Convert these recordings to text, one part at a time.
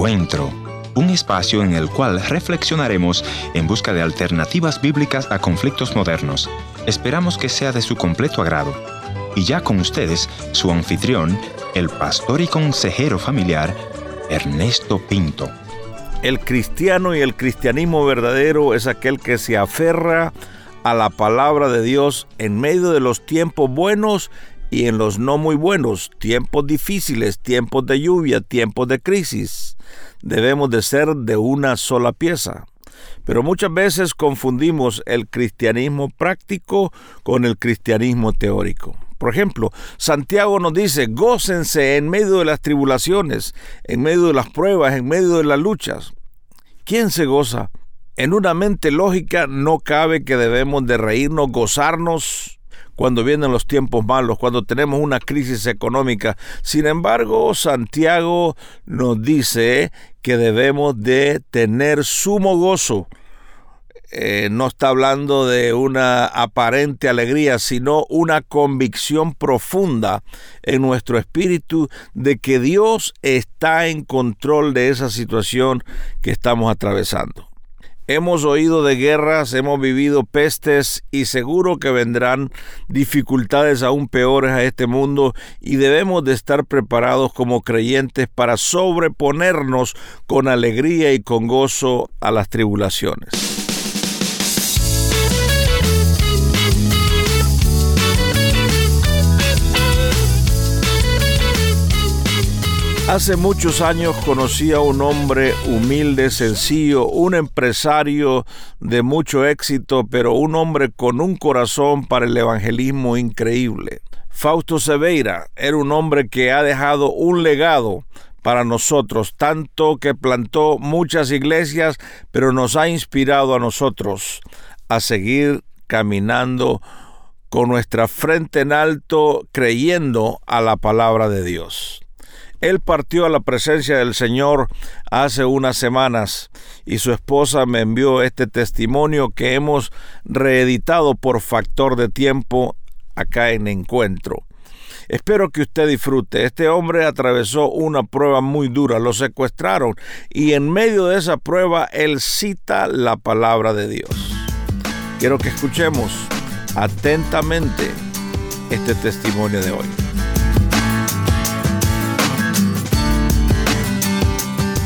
Encuentro, un espacio en el cual reflexionaremos en busca de alternativas bíblicas a conflictos modernos. Esperamos que sea de su completo agrado. Y ya con ustedes, su anfitrión, el pastor y consejero familiar, Ernesto Pinto. El cristiano y el cristianismo verdadero es aquel que se aferra a la palabra de Dios en medio de los tiempos buenos y en los no muy buenos, tiempos difíciles, tiempos de lluvia, tiempos de crisis. Debemos de ser de una sola pieza. Pero muchas veces confundimos el cristianismo práctico con el cristianismo teórico. Por ejemplo, Santiago nos dice, gócense en medio de las tribulaciones, en medio de las pruebas, en medio de las luchas. ¿Quién se goza? En una mente lógica no cabe que debemos de reírnos, gozarnos, cuando vienen los tiempos malos, cuando tenemos una crisis económica. Sin embargo, Santiago nos dice que debemos de tener sumo gozo. Eh, no está hablando de una aparente alegría, sino una convicción profunda en nuestro espíritu de que Dios está en control de esa situación que estamos atravesando. Hemos oído de guerras, hemos vivido pestes y seguro que vendrán dificultades aún peores a este mundo y debemos de estar preparados como creyentes para sobreponernos con alegría y con gozo a las tribulaciones. Hace muchos años conocí a un hombre humilde, sencillo, un empresario de mucho éxito, pero un hombre con un corazón para el evangelismo increíble. Fausto Seveira era un hombre que ha dejado un legado para nosotros, tanto que plantó muchas iglesias, pero nos ha inspirado a nosotros a seguir caminando con nuestra frente en alto, creyendo a la palabra de Dios. Él partió a la presencia del Señor hace unas semanas y su esposa me envió este testimonio que hemos reeditado por factor de tiempo acá en Encuentro. Espero que usted disfrute. Este hombre atravesó una prueba muy dura, lo secuestraron y en medio de esa prueba él cita la palabra de Dios. Quiero que escuchemos atentamente este testimonio de hoy.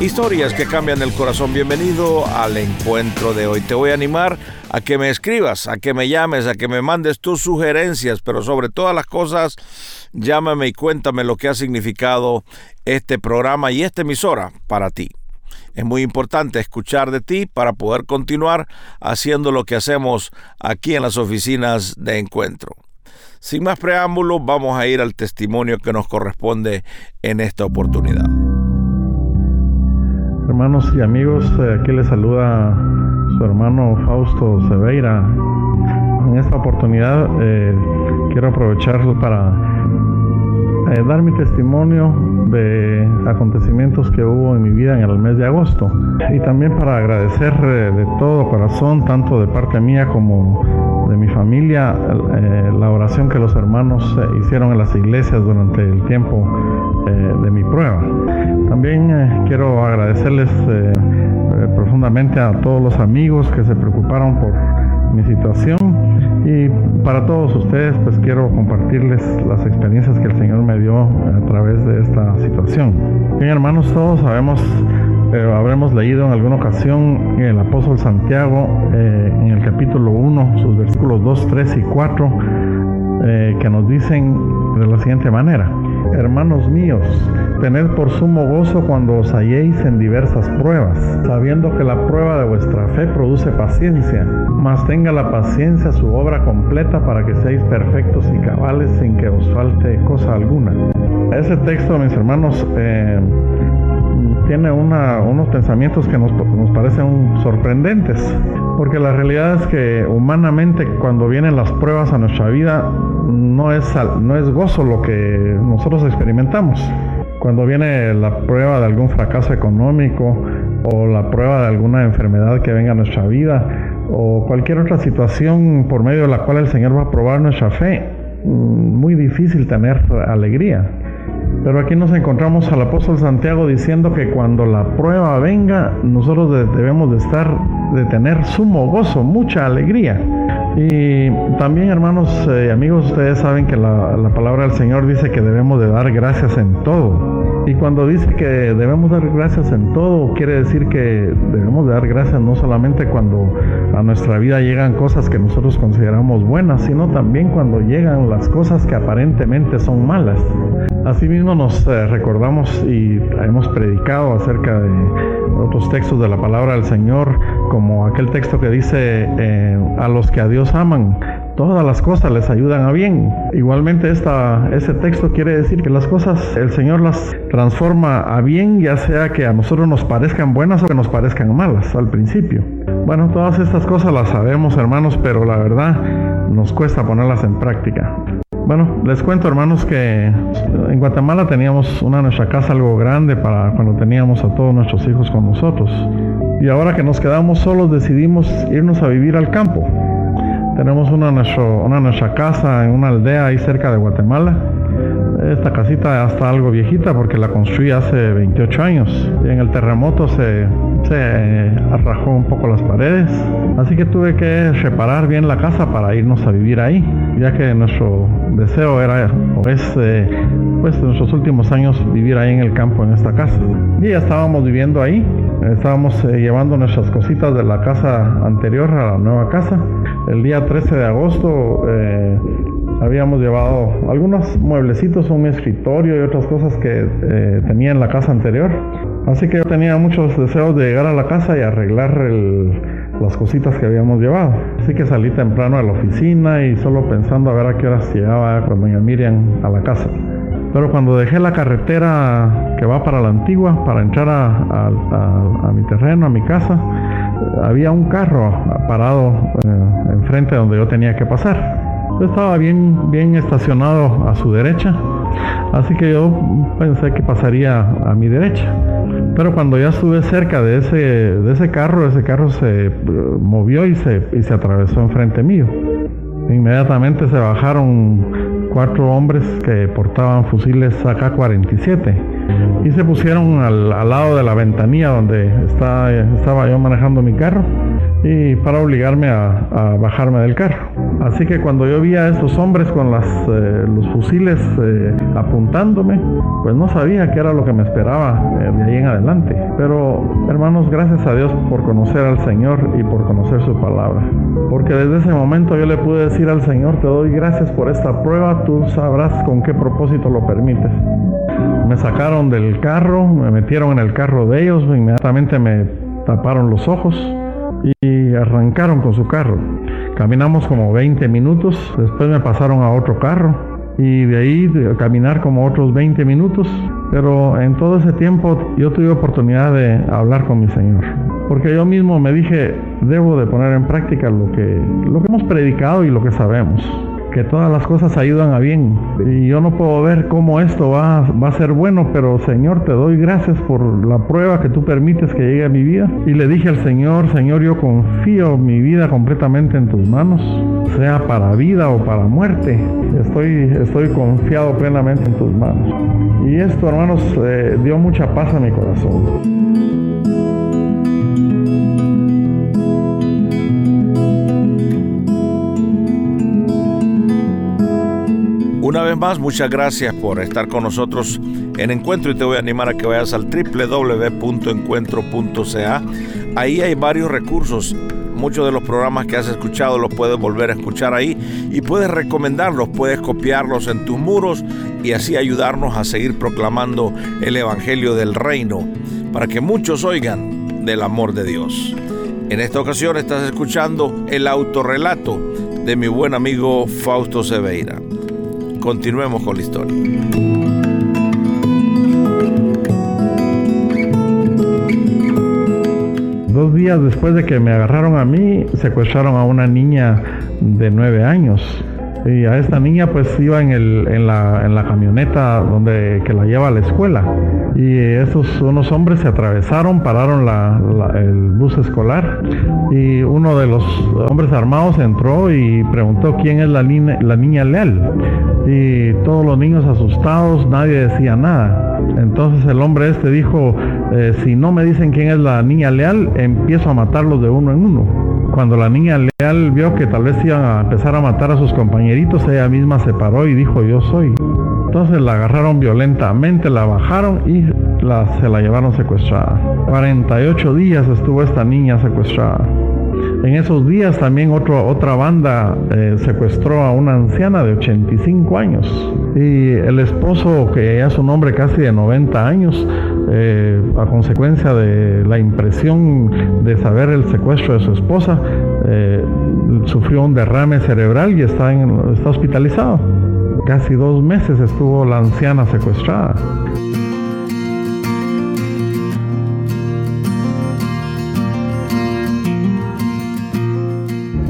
Historias que cambian el corazón. Bienvenido al encuentro de hoy. Te voy a animar a que me escribas, a que me llames, a que me mandes tus sugerencias, pero sobre todas las cosas, llámame y cuéntame lo que ha significado este programa y esta emisora para ti. Es muy importante escuchar de ti para poder continuar haciendo lo que hacemos aquí en las oficinas de encuentro. Sin más preámbulos, vamos a ir al testimonio que nos corresponde en esta oportunidad. Hermanos y amigos, eh, aquí les saluda su hermano Fausto Seveira. En esta oportunidad eh, quiero aprovecharlo para eh, dar mi testimonio de acontecimientos que hubo en mi vida en el mes de agosto y también para agradecer de todo corazón, tanto de parte mía como de mi familia, la oración que los hermanos hicieron en las iglesias durante el tiempo de mi prueba. También eh, quiero agradecerles eh, eh, profundamente a todos los amigos que se preocuparon por mi situación y para todos ustedes pues quiero compartirles las experiencias que el Señor me dio a través de esta situación. Bien hermanos, todos sabemos, habremos leído en alguna ocasión el apóstol Santiago en el capítulo 1, sus versículos 2, 3 y 4, que nos dicen de la siguiente manera. Hermanos míos, tened por sumo gozo cuando os halléis en diversas pruebas, sabiendo que la prueba de vuestra fe produce paciencia, mas tenga la paciencia su obra completa para que seáis perfectos y cabales sin que os falte cosa alguna. Ese texto, mis hermanos, eh, tiene unos pensamientos que nos, nos, parecen sorprendentes, porque la realidad es que humanamente cuando vienen las pruebas a nuestra vida no es, no es gozo lo que nosotros experimentamos. Cuando viene la prueba de algún fracaso económico o la prueba de alguna enfermedad que venga a nuestra vida o cualquier otra situación por medio de la cual el Señor va a probar nuestra fe, mm, muy difícil tener alegría. Pero aquí nos encontramos al apóstol Santiago diciendo que cuando la prueba venga, nosotros debemos de estar, de tener sumo gozo, mucha alegría. Y también, hermanos y eh, amigos, ustedes saben que la, la palabra del Señor dice que debemos de dar gracias en todo. Y cuando dice que debemos dar gracias en todo, quiere decir que debemos dar gracias no solamente cuando a nuestra vida llegan cosas que nosotros consideramos buenas, sino también cuando llegan las cosas que aparentemente son malas. Asimismo nos eh, recordamos y hemos predicado acerca de otros textos de la palabra del Señor, como aquel texto que dice eh, a los que a Dios aman, todas las cosas les ayudan a bien. Igualmente esta, ese texto quiere decir que las cosas el Señor las transforma a bien, ya sea que a nosotros nos parezcan buenas o que nos parezcan malas al principio. Bueno, todas estas cosas las sabemos hermanos, pero la verdad nos cuesta ponerlas en práctica. Bueno, les cuento hermanos que en Guatemala teníamos una nuestra casa algo grande para cuando teníamos a todos nuestros hijos con nosotros. Y ahora que nos quedamos solos decidimos irnos a vivir al campo. Tenemos una, nuestro, una nuestra casa en una aldea ahí cerca de Guatemala. Esta casita está algo viejita porque la construí hace 28 años. Y en el terremoto se, se arrajó un poco las paredes. Así que tuve que reparar bien la casa para irnos a vivir ahí, ya que nuestro deseo era, o es, eh, pues en nuestros últimos años vivir ahí en el campo, en esta casa. Y ya estábamos viviendo ahí. Estábamos eh, llevando nuestras cositas de la casa anterior a la nueva casa el día 13 de agosto eh, habíamos llevado algunos mueblecitos, un escritorio y otras cosas que eh, tenía en la casa anterior. Así que yo tenía muchos deseos de llegar a la casa y arreglar las cositas que habíamos llevado. Así que salí temprano a la oficina y solo pensando a ver a qué horas llegaba con doña Miriam a la casa. Pero cuando dejé la carretera que va para la antigua, para entrar a mi terreno, a mi casa, había un carro parado eh, enfrente donde yo tenía que pasar. Yo estaba bien, bien estacionado a su derecha, así que yo pensé que pasaría a mi derecha. Pero cuando ya estuve cerca de ese, de ese carro, ese carro se eh, movió y se, y se atravesó enfrente mío. Inmediatamente se bajaron cuatro hombres que portaban fusiles AK-47 y se pusieron al, lado de la ventanilla donde estaba yo manejando mi carro y para obligarme a, bajarme del carro. Así que cuando yo vi a estos hombres con eh, los fusiles eh, apuntándome, pues no sabía qué era lo que me esperaba eh, de ahí en adelante. Pero hermanos, gracias a Dios por conocer al Señor y por conocer su palabra. Porque desde ese momento yo le pude decir al Señor, te doy gracias por esta prueba, tú sabrás con qué propósito lo permites. Me sacaron del carro, me metieron en el carro de ellos, inmediatamente me taparon los ojos y arrancaron con su carro. Caminamos como 20 minutos, después me pasaron a otro carro y de ahí caminar como otros 20 minutos, pero en todo ese tiempo yo tuve oportunidad de hablar con mi Señor, porque yo mismo me dije, debo de poner en práctica lo que, lo que hemos predicado y lo que sabemos que todas las cosas ayudan a bien. Y yo no puedo ver cómo esto va, va a ser bueno, pero Señor, te doy gracias por la prueba que tú permites que llegue a mi vida. Y le dije al Señor, Señor, yo confío mi vida completamente en tus manos, sea para vida o para muerte. Estoy, estoy confiado plenamente en tus manos. Y esto, hermanos, eh, dio mucha paz a mi corazón. Vez más, muchas gracias por estar con nosotros en Encuentro y te voy a animar a que vayas al www.encuentro.ca. Ahí hay varios recursos. Muchos de los programas que has escuchado los puedes volver a escuchar ahí y puedes recomendarlos, puedes copiarlos en tus muros y así ayudarnos a seguir proclamando el Evangelio del Reino para que muchos oigan del amor de Dios. En esta ocasión estás escuchando el autorrelato de mi buen amigo Fausto Seveira. Continuemos con la historia. Dos días después de que me agarraron a mí, secuestraron a una niña de nueve años. Y a esta niña pues iba en, el, en, la, en la camioneta donde, que la lleva a la escuela. Y esos unos hombres se atravesaron, pararon la, el bus escolar y uno de los hombres armados entró y preguntó quién es la, la niña leal. Y todos los niños asustados, nadie decía nada. Entonces el hombre este dijo, eh, si no me dicen quién es la niña leal, empiezo a matarlos de uno en uno. Cuando la niña leal vio que tal vez iban a empezar a matar a sus compañeritos, ella misma se paró y dijo, yo soy. Entonces la agarraron violentamente, la bajaron y la, se la llevaron secuestrada. 48 días estuvo esta niña secuestrada. En esos días también otra banda eh, secuestró a una anciana de 85 años y el esposo, que ya es un hombre casi de 90 años, eh, a consecuencia de la impresión de saber el secuestro de su esposa, eh, sufrió un derrame cerebral y está, está hospitalizado. Casi dos meses estuvo la anciana secuestrada.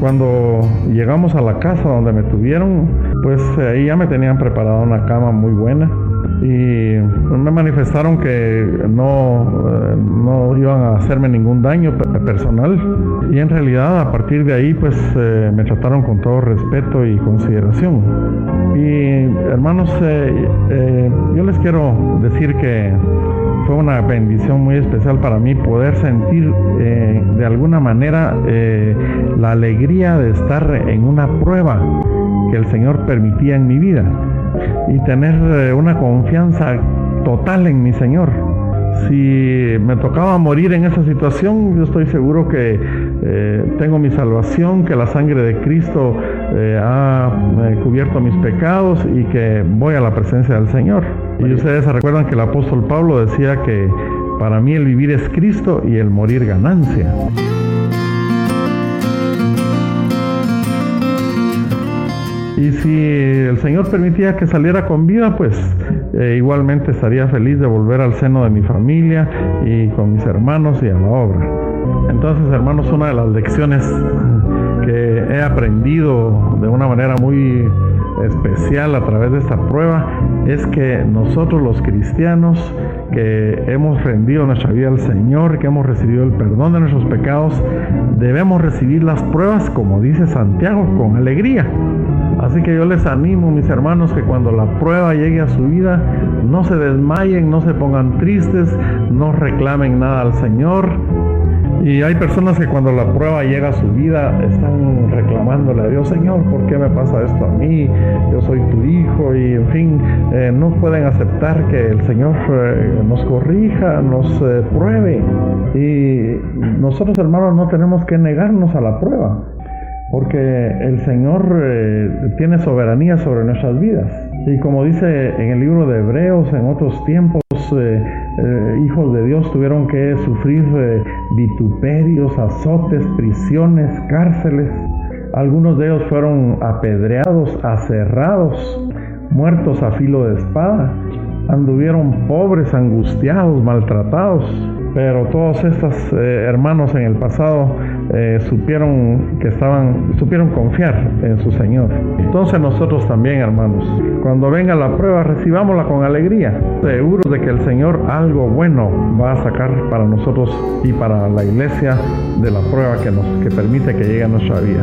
Cuando llegamos a la casa donde me tuvieron, pues ahí ya me tenían preparada una cama muy buena y me manifestaron que no, eh, no iban a hacerme ningún daño personal y en realidad a partir de ahí pues eh, me trataron con todo respeto y consideración. Y hermanos, eh, yo les quiero decir que fue una bendición muy especial para mí poder sentir de alguna manera la alegría de estar en una prueba que el Señor permitía en mi vida y tener eh, una confianza total en mi Señor. Si me tocaba morir en esa situación, yo estoy seguro que eh, tengo mi salvación, que la sangre de Cristo eh, ha cubierto mis pecados y que voy a la presencia del Señor. Y ustedes recuerdan que el apóstol Pablo decía que para mí el vivir es Cristo y el morir ganancia. Y si el Señor permitía que saliera con vida, pues eh, igualmente estaría feliz de volver al seno de mi familia y con mis hermanos y a la obra. Entonces, hermanos, una de las lecciones que he aprendido de una manera muy especial a través de esta prueba es que nosotros los cristianos que hemos rendido nuestra vida al Señor, que hemos recibido el perdón de nuestros pecados, debemos recibir las pruebas, como dice Santiago, con alegría. Así que yo les animo, mis hermanos, que cuando la prueba llegue a su vida, no se desmayen, no se pongan tristes, no reclamen nada al Señor. Y hay personas que cuando la prueba llega a su vida están reclamándole a Dios, Señor, ¿por qué me pasa esto a mí? Yo soy tu hijo y en fin, eh, no pueden aceptar que el Señor eh, nos corrija, nos eh, pruebe. Y nosotros hermanos no tenemos que negarnos a la prueba porque el Señor tiene soberanía sobre nuestras vidas. Y como dice en el libro de Hebreos, en otros tiempos, eh, eh, hijos de Dios tuvieron que sufrir vituperios, azotes, prisiones, cárceles. Algunos de ellos fueron apedreados, aserrados, muertos a filo de espada. Anduvieron pobres, angustiados, maltratados. Pero todos estos hermanos en el pasado eh, supieron que estaban, supieron confiar en su Señor. Entonces nosotros también, hermanos, cuando venga la prueba, recibámosla con alegría, seguros de que el Señor algo bueno va a sacar para nosotros y para la iglesia de la prueba que nos que permite que llegue a nuestra vida.